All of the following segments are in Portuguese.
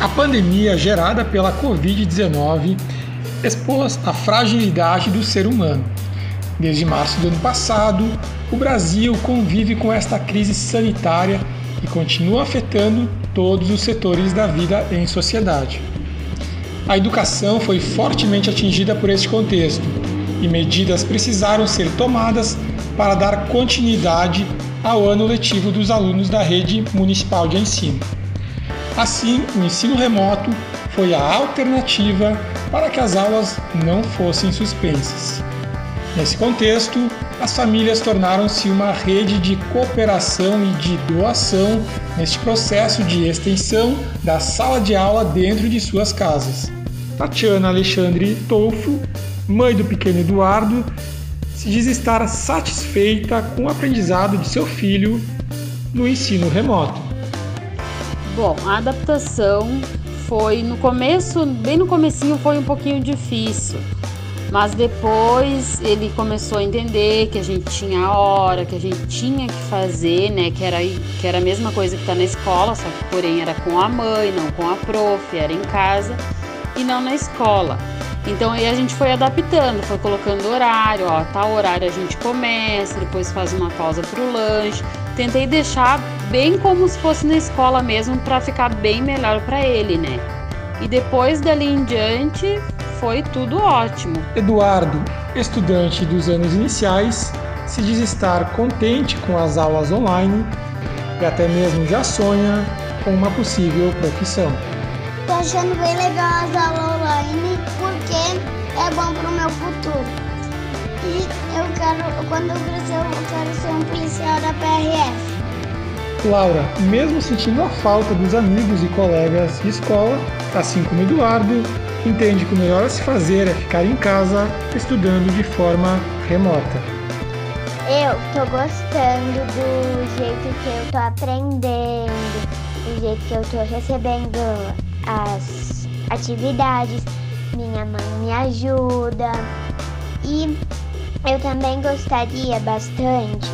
A pandemia gerada pela Covid-19 expôs a fragilidade do ser humano. Desde março do ano passado, o Brasil convive com esta crise sanitária e continua afetando todos os setores da vida em sociedade. A educação foi fortemente atingida por este contexto e medidas precisaram ser tomadas para dar continuidade ao ano letivo dos alunos da rede municipal de ensino. Assim, o ensino remoto foi a alternativa para que as aulas não fossem suspensas. Nesse contexto, as famílias tornaram-se uma rede de cooperação e de doação neste processo de extensão da sala de aula dentro de suas casas. Tatiana Alexandre Tolfo, mãe do pequeno Eduardo, se diz estar satisfeita com o aprendizado de seu filho no ensino remoto. Bom, a adaptação foi no começo, bem no comecinho foi um pouquinho difícil, mas depois ele começou a entender que a gente tinha hora, que a gente tinha que fazer, né, que era que era a mesma coisa que tá na escola, só que porém era com a mãe, não com a prof, era em casa e não na escola. Então aí a gente foi adaptando, foi colocando horário, ó, tal horário a gente começa, depois faz uma pausa para o lanche. Tentei deixar bem como se fosse na escola mesmo para ficar bem melhor para ele, né? E depois dali em diante foi tudo ótimo. Eduardo, estudante dos anos iniciais, se diz estar contente com as aulas online e até mesmo já sonha com uma possível profissão. Tô achando bem legal as aulas online porque é bom pro meu futuro. E eu quero, quando eu crescer, eu quero ser um policial da PRF. Laura, mesmo sentindo a falta dos amigos e colegas de escola, assim como Eduardo, entende que o melhor a se fazer é ficar em casa estudando de forma remota. Eu tô gostando do jeito que eu tô aprendendo, do jeito que eu tô recebendo as atividades, minha mãe me ajuda e eu também gostaria bastante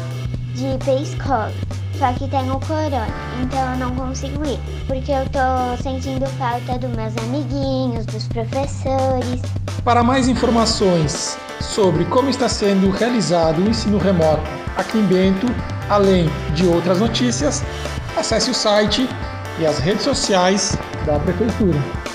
de ir para escola. Só que tem o corona, então eu não consigo ir, porque eu tô sentindo falta dos meus amiguinhos, dos professores. Para mais informações sobre como está sendo realizado o ensino remoto aqui em Bento, além de outras notícias, acesse o site e as redes sociais da Prefeitura.